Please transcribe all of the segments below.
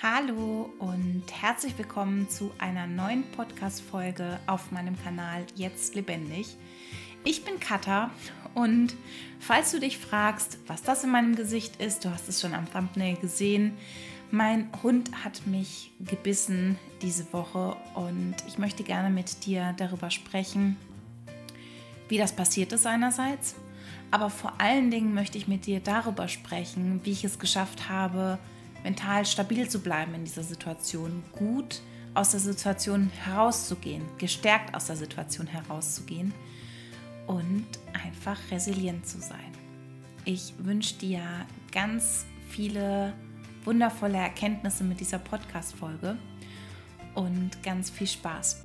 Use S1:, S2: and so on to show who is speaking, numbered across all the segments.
S1: Hallo und herzlich willkommen zu einer neuen Podcast-Folge auf meinem Kanal Jetzt Lebendig. Ich bin Katha und falls du dich fragst, was das in meinem Gesicht ist, du hast es schon am Thumbnail gesehen, mein Hund hat mich gebissen diese Woche und ich möchte gerne mit dir darüber sprechen, wie das passiert ist einerseits, aber vor allen Dingen möchte ich mit dir darüber sprechen, wie ich es geschafft habe, mental stabil zu bleiben in dieser Situation, gut aus der Situation herauszugehen, gestärkt aus der Situation herauszugehen und einfach resilient zu sein. Ich wünsche dir ganz viele wundervolle Erkenntnisse mit dieser Podcast-Folge und ganz viel Spaß.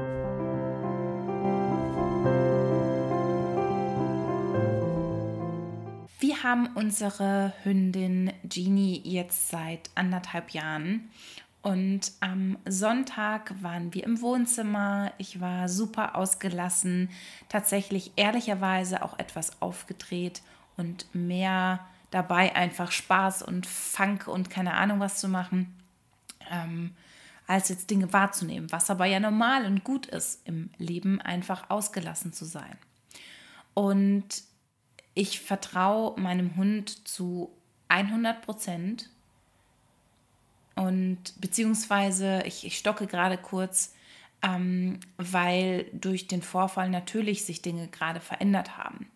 S1: Haben unsere Hündin Jeannie jetzt seit anderthalb Jahren. Und am Sonntag waren wir im Wohnzimmer. Ich war super ausgelassen, tatsächlich ehrlicherweise auch etwas aufgedreht und mehr dabei, einfach Spaß und Funk und keine Ahnung was zu machen, ähm, als jetzt Dinge wahrzunehmen. Was aber ja normal und gut ist im Leben, einfach ausgelassen zu sein. Und ich vertraue meinem Hund zu 100 Prozent und beziehungsweise ich, ich stocke gerade kurz, ähm, weil durch den Vorfall natürlich sich Dinge gerade verändert haben.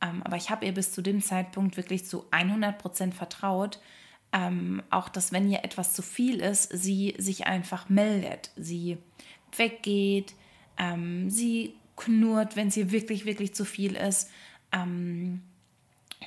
S1: Ähm, aber ich habe ihr bis zu dem Zeitpunkt wirklich zu 100 Prozent vertraut, ähm, auch dass wenn ihr etwas zu viel ist, sie sich einfach meldet, sie weggeht, ähm, sie knurrt, wenn sie wirklich, wirklich zu viel ist. Ähm,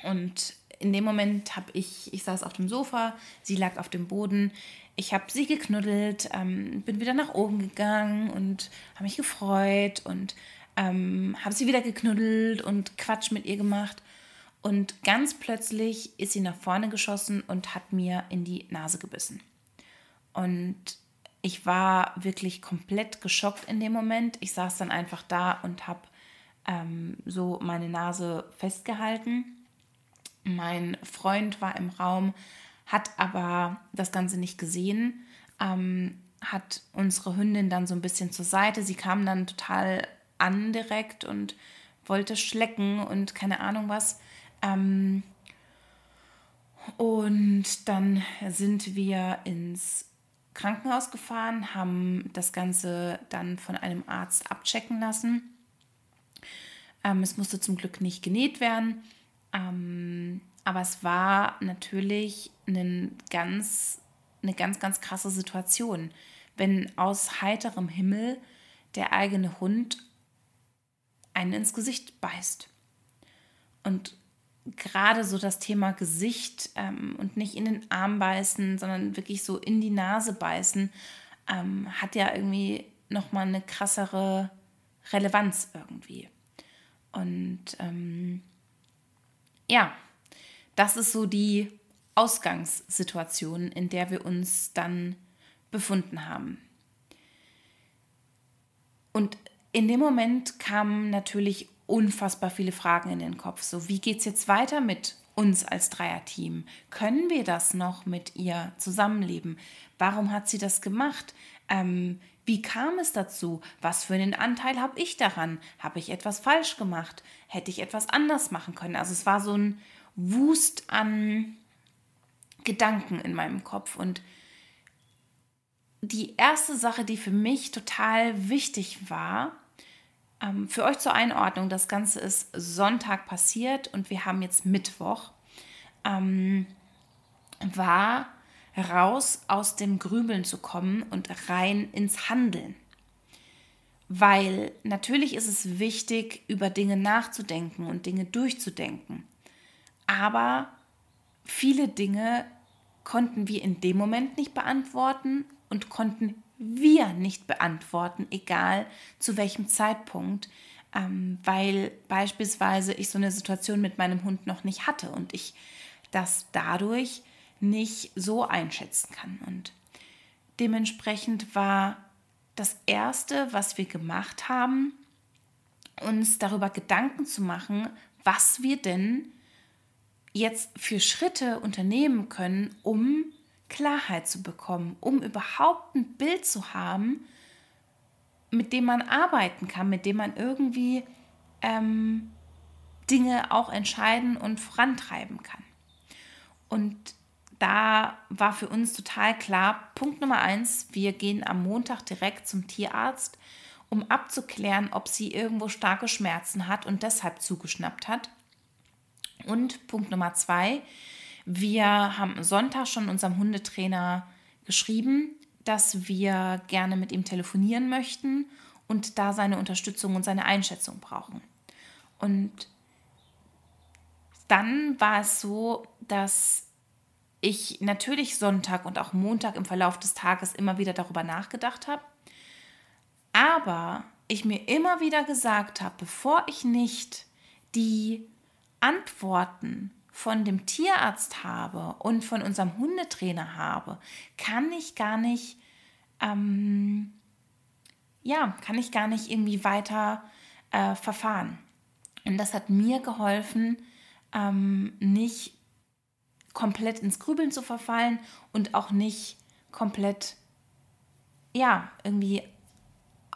S1: und in dem Moment habe ich, ich saß auf dem Sofa, sie lag auf dem Boden. Ich habe sie geknuddelt, ähm, bin wieder nach oben gegangen und habe mich gefreut und ähm, habe sie wieder geknuddelt und Quatsch mit ihr gemacht. Und ganz plötzlich ist sie nach vorne geschossen und hat mir in die Nase gebissen. Und ich war wirklich komplett geschockt in dem Moment. Ich saß dann einfach da und habe ähm, so meine Nase festgehalten. Mein Freund war im Raum, hat aber das Ganze nicht gesehen, ähm, hat unsere Hündin dann so ein bisschen zur Seite. Sie kam dann total an direkt und wollte schlecken und keine Ahnung was. Ähm, und dann sind wir ins Krankenhaus gefahren, haben das Ganze dann von einem Arzt abchecken lassen. Ähm, es musste zum Glück nicht genäht werden. Ähm, aber es war natürlich eine ganz, eine ganz, ganz krasse Situation, wenn aus heiterem Himmel der eigene Hund einen ins Gesicht beißt. Und gerade so das Thema Gesicht ähm, und nicht in den Arm beißen, sondern wirklich so in die Nase beißen, ähm, hat ja irgendwie nochmal eine krassere Relevanz irgendwie. Und ähm, ja, das ist so die Ausgangssituation, in der wir uns dann befunden haben. Und in dem Moment kamen natürlich unfassbar viele Fragen in den Kopf. So, wie geht es jetzt weiter mit uns als Dreierteam? Können wir das noch mit ihr zusammenleben? Warum hat sie das gemacht? Ähm, wie kam es dazu? Was für einen Anteil habe ich daran? Habe ich etwas falsch gemacht? Hätte ich etwas anders machen können? Also es war so ein Wust an Gedanken in meinem Kopf. Und die erste Sache, die für mich total wichtig war, ähm, für euch zur Einordnung, das Ganze ist Sonntag passiert und wir haben jetzt Mittwoch, ähm, war raus aus dem Grübeln zu kommen und rein ins Handeln. Weil natürlich ist es wichtig, über Dinge nachzudenken und Dinge durchzudenken. Aber viele Dinge konnten wir in dem Moment nicht beantworten und konnten wir nicht beantworten, egal zu welchem Zeitpunkt, ähm, weil beispielsweise ich so eine Situation mit meinem Hund noch nicht hatte und ich das dadurch nicht so einschätzen kann. Und dementsprechend war das Erste, was wir gemacht haben, uns darüber Gedanken zu machen, was wir denn jetzt für Schritte unternehmen können, um Klarheit zu bekommen, um überhaupt ein Bild zu haben, mit dem man arbeiten kann, mit dem man irgendwie ähm, Dinge auch entscheiden und vorantreiben kann. Und da war für uns total klar, Punkt Nummer eins, wir gehen am Montag direkt zum Tierarzt, um abzuklären, ob sie irgendwo starke Schmerzen hat und deshalb zugeschnappt hat. Und Punkt Nummer zwei, wir haben Sonntag schon unserem Hundetrainer geschrieben, dass wir gerne mit ihm telefonieren möchten und da seine Unterstützung und seine Einschätzung brauchen. Und dann war es so, dass ich natürlich Sonntag und auch Montag im Verlauf des Tages immer wieder darüber nachgedacht habe, aber ich mir immer wieder gesagt habe, bevor ich nicht die Antworten von dem Tierarzt habe und von unserem Hundetrainer habe, kann ich gar nicht, ähm, ja, kann ich gar nicht irgendwie weiter äh, verfahren. Und das hat mir geholfen, ähm, nicht komplett ins Grübeln zu verfallen und auch nicht komplett, ja, irgendwie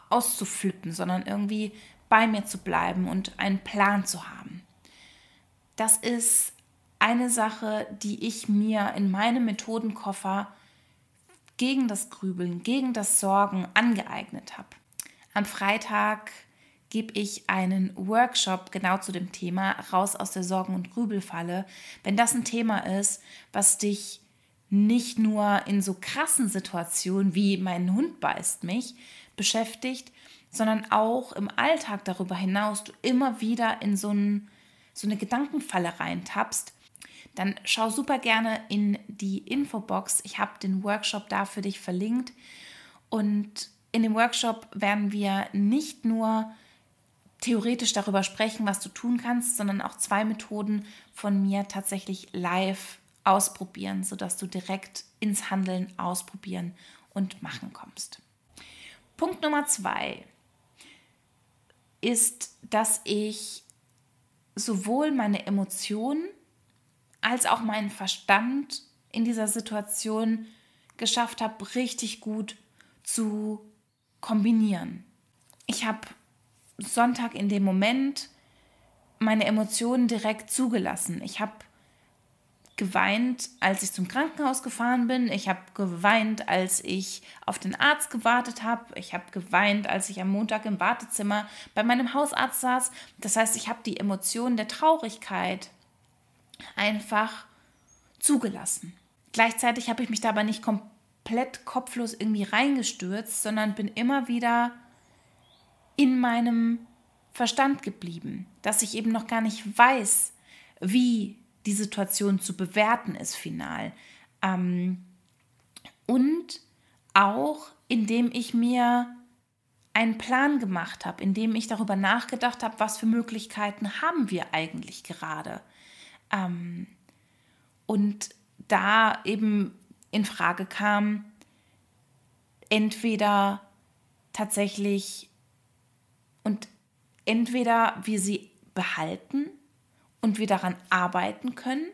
S1: auszuflippen, sondern irgendwie bei mir zu bleiben und einen Plan zu haben. Das ist eine Sache, die ich mir in meinem Methodenkoffer gegen das Grübeln, gegen das Sorgen angeeignet habe. Am Freitag gebe ich einen Workshop genau zu dem Thema raus aus der Sorgen- und Grübelfalle. Wenn das ein Thema ist, was dich nicht nur in so krassen Situationen wie mein Hund beißt mich beschäftigt, sondern auch im Alltag darüber hinaus du immer wieder in so, ein, so eine Gedankenfalle reintappst, dann schau super gerne in die Infobox. Ich habe den Workshop da für dich verlinkt. Und in dem Workshop werden wir nicht nur theoretisch darüber sprechen, was du tun kannst, sondern auch zwei Methoden von mir tatsächlich live ausprobieren, sodass du direkt ins Handeln ausprobieren und machen kommst. Punkt Nummer zwei ist, dass ich sowohl meine Emotionen als auch meinen Verstand in dieser Situation geschafft habe, richtig gut zu kombinieren. Ich habe Sonntag in dem Moment meine Emotionen direkt zugelassen. Ich habe geweint, als ich zum Krankenhaus gefahren bin. Ich habe geweint, als ich auf den Arzt gewartet habe. Ich habe geweint, als ich am Montag im Wartezimmer bei meinem Hausarzt saß. Das heißt, ich habe die Emotionen der Traurigkeit einfach zugelassen. Gleichzeitig habe ich mich dabei nicht komplett kopflos irgendwie reingestürzt, sondern bin immer wieder in meinem Verstand geblieben, dass ich eben noch gar nicht weiß, wie die Situation zu bewerten ist final. Ähm, und auch indem ich mir einen Plan gemacht habe, indem ich darüber nachgedacht habe, was für Möglichkeiten haben wir eigentlich gerade. Ähm, und da eben in Frage kam, entweder tatsächlich und entweder wir sie behalten und wir daran arbeiten können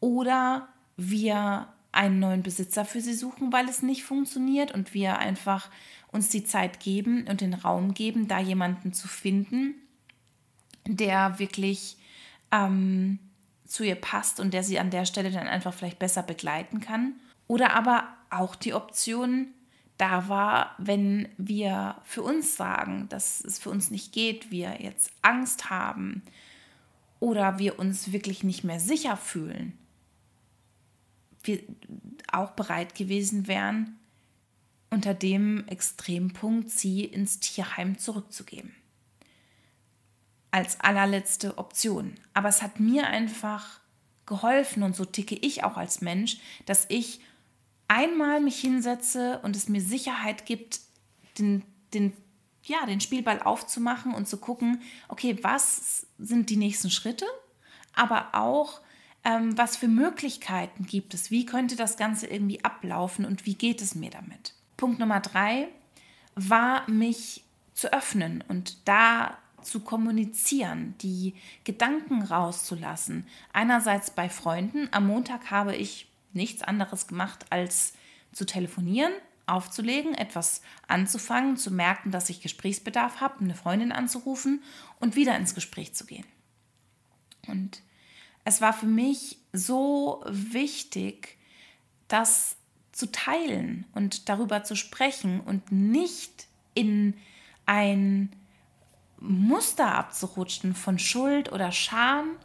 S1: oder wir einen neuen Besitzer für sie suchen, weil es nicht funktioniert und wir einfach uns die Zeit geben und den Raum geben, da jemanden zu finden, der wirklich ähm, zu ihr passt und der sie an der Stelle dann einfach vielleicht besser begleiten kann. Oder aber auch die Option da war, wenn wir für uns sagen, dass es für uns nicht geht, wir jetzt Angst haben oder wir uns wirklich nicht mehr sicher fühlen, wir auch bereit gewesen wären, unter dem Extrempunkt sie ins Tierheim zurückzugeben als allerletzte Option. Aber es hat mir einfach geholfen und so ticke ich auch als Mensch, dass ich einmal mich hinsetze und es mir Sicherheit gibt, den, den, ja, den Spielball aufzumachen und zu gucken, okay, was sind die nächsten Schritte, aber auch, ähm, was für Möglichkeiten gibt es, wie könnte das Ganze irgendwie ablaufen und wie geht es mir damit. Punkt Nummer drei war, mich zu öffnen und da zu kommunizieren, die Gedanken rauszulassen. Einerseits bei Freunden. Am Montag habe ich nichts anderes gemacht, als zu telefonieren, aufzulegen, etwas anzufangen, zu merken, dass ich Gesprächsbedarf habe, eine Freundin anzurufen und wieder ins Gespräch zu gehen. Und es war für mich so wichtig, das zu teilen und darüber zu sprechen und nicht in ein Muster abzurutschen von Schuld oder Scham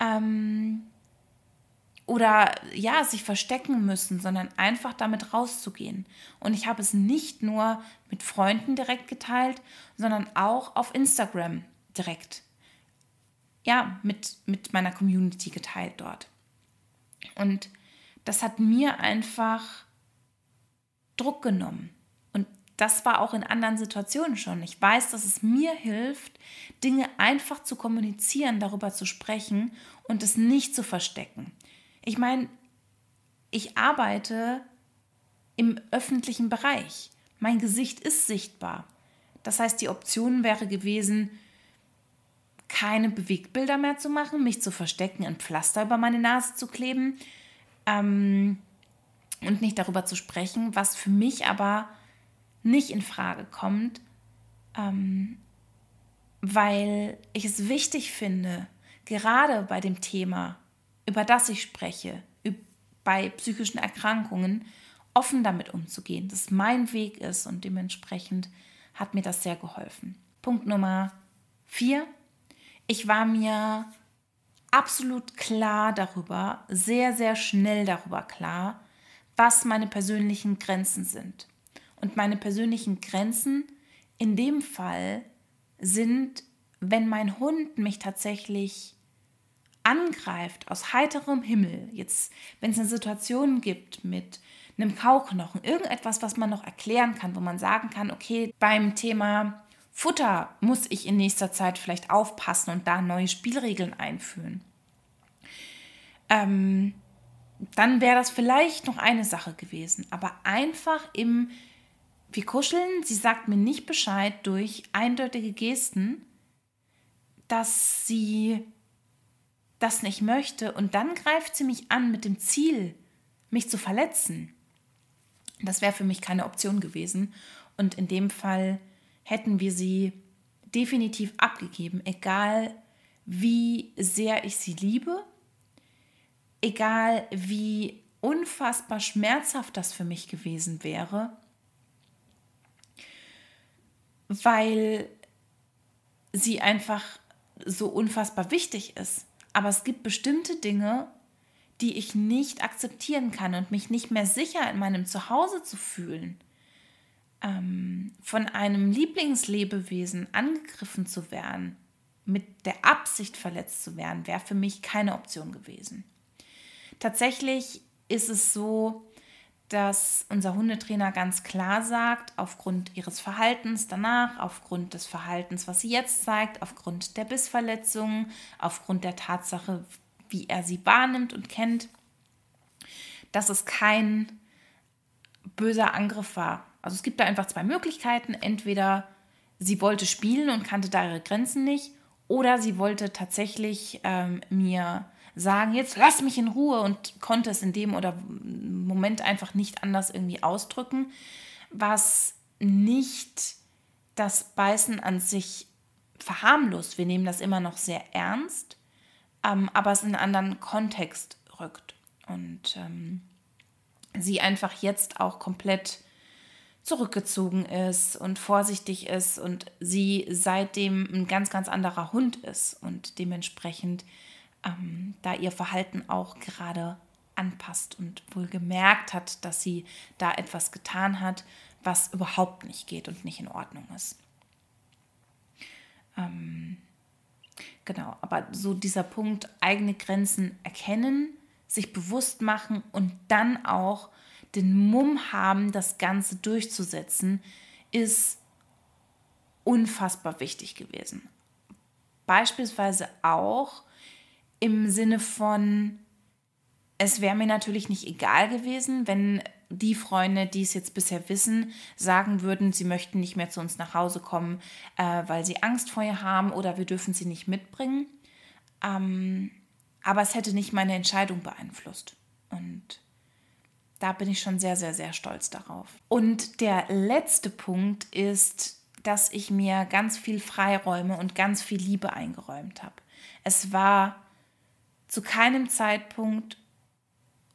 S1: ähm, oder ja, sich verstecken müssen, sondern einfach damit rauszugehen. Und ich habe es nicht nur mit Freunden direkt geteilt, sondern auch auf Instagram direkt. Ja, mit, mit meiner Community geteilt dort. Und das hat mir einfach Druck genommen das war auch in anderen Situationen schon. Ich weiß, dass es mir hilft, Dinge einfach zu kommunizieren, darüber zu sprechen und es nicht zu verstecken. Ich meine, ich arbeite im öffentlichen Bereich. Mein Gesicht ist sichtbar. Das heißt, die Option wäre gewesen, keine Bewegtbilder mehr zu machen, mich zu verstecken, ein Pflaster über meine Nase zu kleben ähm, und nicht darüber zu sprechen, was für mich aber nicht in Frage kommt, ähm, weil ich es wichtig finde, gerade bei dem Thema, über das ich spreche, bei psychischen Erkrankungen, offen damit umzugehen, dass mein Weg ist und dementsprechend hat mir das sehr geholfen. Punkt Nummer vier. Ich war mir absolut klar darüber, sehr, sehr schnell darüber klar, was meine persönlichen Grenzen sind. Und meine persönlichen Grenzen in dem Fall sind, wenn mein Hund mich tatsächlich angreift aus heiterem Himmel, jetzt wenn es eine Situation gibt mit einem Kauknochen, irgendetwas, was man noch erklären kann, wo man sagen kann, okay, beim Thema Futter muss ich in nächster Zeit vielleicht aufpassen und da neue Spielregeln einführen. Ähm, dann wäre das vielleicht noch eine Sache gewesen. Aber einfach im wir kuscheln, sie sagt mir nicht Bescheid durch eindeutige Gesten, dass sie das nicht möchte und dann greift sie mich an mit dem Ziel, mich zu verletzen. Das wäre für mich keine Option gewesen und in dem Fall hätten wir sie definitiv abgegeben, egal wie sehr ich sie liebe, egal wie unfassbar schmerzhaft das für mich gewesen wäre weil sie einfach so unfassbar wichtig ist. Aber es gibt bestimmte Dinge, die ich nicht akzeptieren kann und mich nicht mehr sicher in meinem Zuhause zu fühlen. Ähm, von einem Lieblingslebewesen angegriffen zu werden, mit der Absicht verletzt zu werden, wäre für mich keine Option gewesen. Tatsächlich ist es so, dass unser Hundetrainer ganz klar sagt, aufgrund ihres Verhaltens danach, aufgrund des Verhaltens, was sie jetzt zeigt, aufgrund der Bissverletzungen, aufgrund der Tatsache, wie er sie wahrnimmt und kennt, dass es kein böser Angriff war. Also es gibt da einfach zwei Möglichkeiten. Entweder sie wollte spielen und kannte da ihre Grenzen nicht, oder sie wollte tatsächlich ähm, mir sagen, jetzt lass mich in Ruhe und konnte es in dem oder Moment einfach nicht anders irgendwie ausdrücken, was nicht das Beißen an sich verharmlost. Wir nehmen das immer noch sehr ernst, ähm, aber es in einen anderen Kontext rückt. Und ähm, sie einfach jetzt auch komplett zurückgezogen ist und vorsichtig ist und sie seitdem ein ganz, ganz anderer Hund ist und dementsprechend ähm, da ihr Verhalten auch gerade anpasst und wohl gemerkt hat, dass sie da etwas getan hat, was überhaupt nicht geht und nicht in Ordnung ist. Ähm, genau, aber so dieser Punkt, eigene Grenzen erkennen, sich bewusst machen und dann auch den Mumm haben, das Ganze durchzusetzen, ist unfassbar wichtig gewesen. Beispielsweise auch im Sinne von, es wäre mir natürlich nicht egal gewesen, wenn die Freunde, die es jetzt bisher wissen, sagen würden, sie möchten nicht mehr zu uns nach Hause kommen, äh, weil sie Angst vor ihr haben oder wir dürfen sie nicht mitbringen. Ähm, aber es hätte nicht meine Entscheidung beeinflusst. Und da bin ich schon sehr, sehr, sehr stolz darauf. Und der letzte Punkt ist, dass ich mir ganz viel Freiräume und ganz viel Liebe eingeräumt habe. Es war zu keinem Zeitpunkt,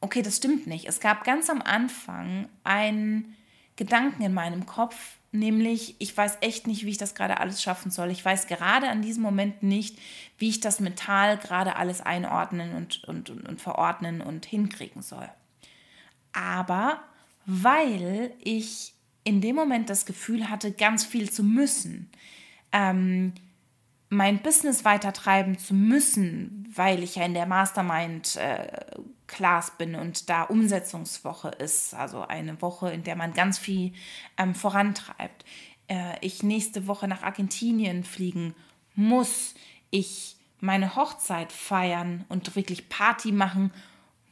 S1: okay, das stimmt nicht. Es gab ganz am Anfang einen Gedanken in meinem Kopf, nämlich, ich weiß echt nicht, wie ich das gerade alles schaffen soll. Ich weiß gerade an diesem Moment nicht, wie ich das mental gerade alles einordnen und, und, und, und verordnen und hinkriegen soll. Aber weil ich in dem Moment das Gefühl hatte, ganz viel zu müssen, ähm, mein Business weitertreiben zu müssen, weil ich ja in der Mastermind äh, bin und da Umsetzungswoche ist, also eine Woche, in der man ganz viel ähm, vorantreibt. Äh, ich nächste Woche nach Argentinien fliegen muss, ich meine Hochzeit feiern und wirklich Party machen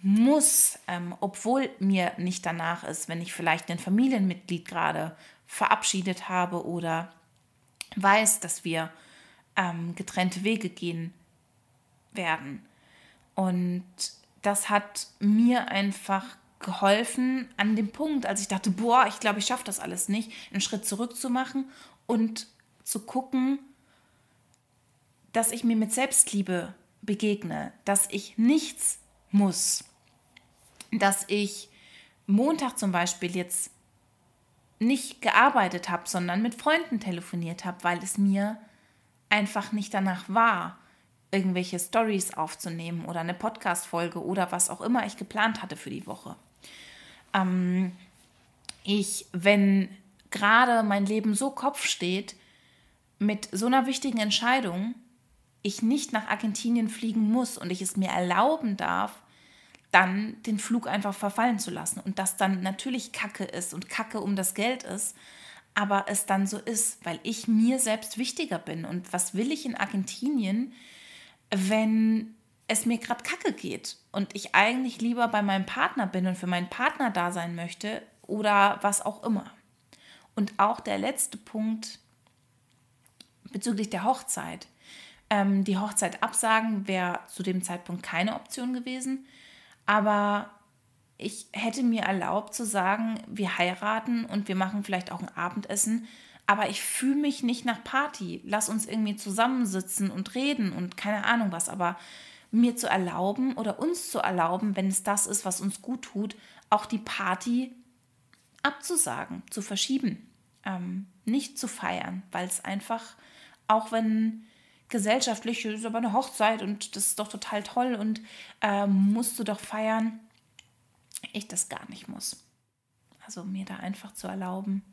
S1: muss, ähm, obwohl mir nicht danach ist, wenn ich vielleicht ein Familienmitglied gerade verabschiedet habe oder weiß, dass wir ähm, getrennte Wege gehen werden. Und das hat mir einfach geholfen an dem Punkt, als ich dachte, boah, ich glaube, ich schaffe das alles nicht, einen Schritt zurück zu machen und zu gucken, dass ich mir mit Selbstliebe begegne, dass ich nichts muss, dass ich Montag zum Beispiel jetzt nicht gearbeitet habe, sondern mit Freunden telefoniert habe, weil es mir einfach nicht danach war, irgendwelche Stories aufzunehmen oder eine Podcast-Folge oder was auch immer ich geplant hatte für die Woche. Ähm, ich, wenn gerade mein Leben so Kopf steht, mit so einer wichtigen Entscheidung, ich nicht nach Argentinien fliegen muss und ich es mir erlauben darf, dann den Flug einfach verfallen zu lassen. Und das dann natürlich Kacke ist und Kacke um das Geld ist, aber es dann so ist, weil ich mir selbst wichtiger bin. Und was will ich in Argentinien, wenn es mir gerade kacke geht und ich eigentlich lieber bei meinem Partner bin und für meinen Partner da sein möchte oder was auch immer. Und auch der letzte Punkt bezüglich der Hochzeit. Ähm, die Hochzeit absagen wäre zu dem Zeitpunkt keine Option gewesen, aber ich hätte mir erlaubt zu sagen, wir heiraten und wir machen vielleicht auch ein Abendessen, aber ich fühle mich nicht nach Party. Lass uns irgendwie zusammensitzen und reden und keine Ahnung was, aber mir zu erlauben oder uns zu erlauben, wenn es das ist, was uns gut tut, auch die Party abzusagen, zu verschieben, ähm, nicht zu feiern, weil es einfach, auch wenn gesellschaftlich ist aber eine Hochzeit und das ist doch total toll und äh, musst du doch feiern, ich das gar nicht muss. Also mir da einfach zu erlauben,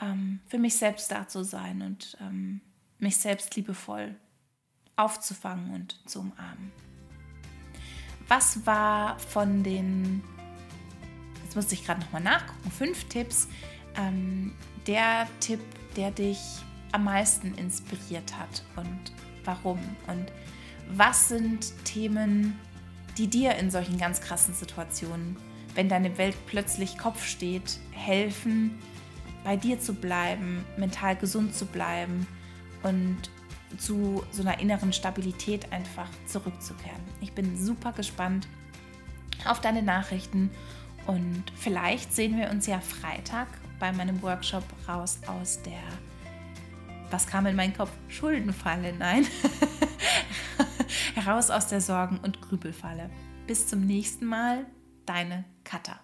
S1: ähm, für mich selbst da zu sein und ähm, mich selbst liebevoll aufzufangen und zu umarmen. Was war von den, jetzt musste ich gerade nochmal nachgucken, fünf Tipps, ähm, der Tipp, der dich am meisten inspiriert hat und warum? Und was sind Themen, die dir in solchen ganz krassen Situationen, wenn deine Welt plötzlich Kopf steht, helfen, bei dir zu bleiben, mental gesund zu bleiben und zu so einer inneren Stabilität einfach zurückzukehren. Ich bin super gespannt auf deine Nachrichten und vielleicht sehen wir uns ja Freitag bei meinem Workshop raus aus der, was kam in meinen Kopf? Schuldenfalle, nein. heraus aus der Sorgen- und Grübelfalle. Bis zum nächsten Mal, deine Katha.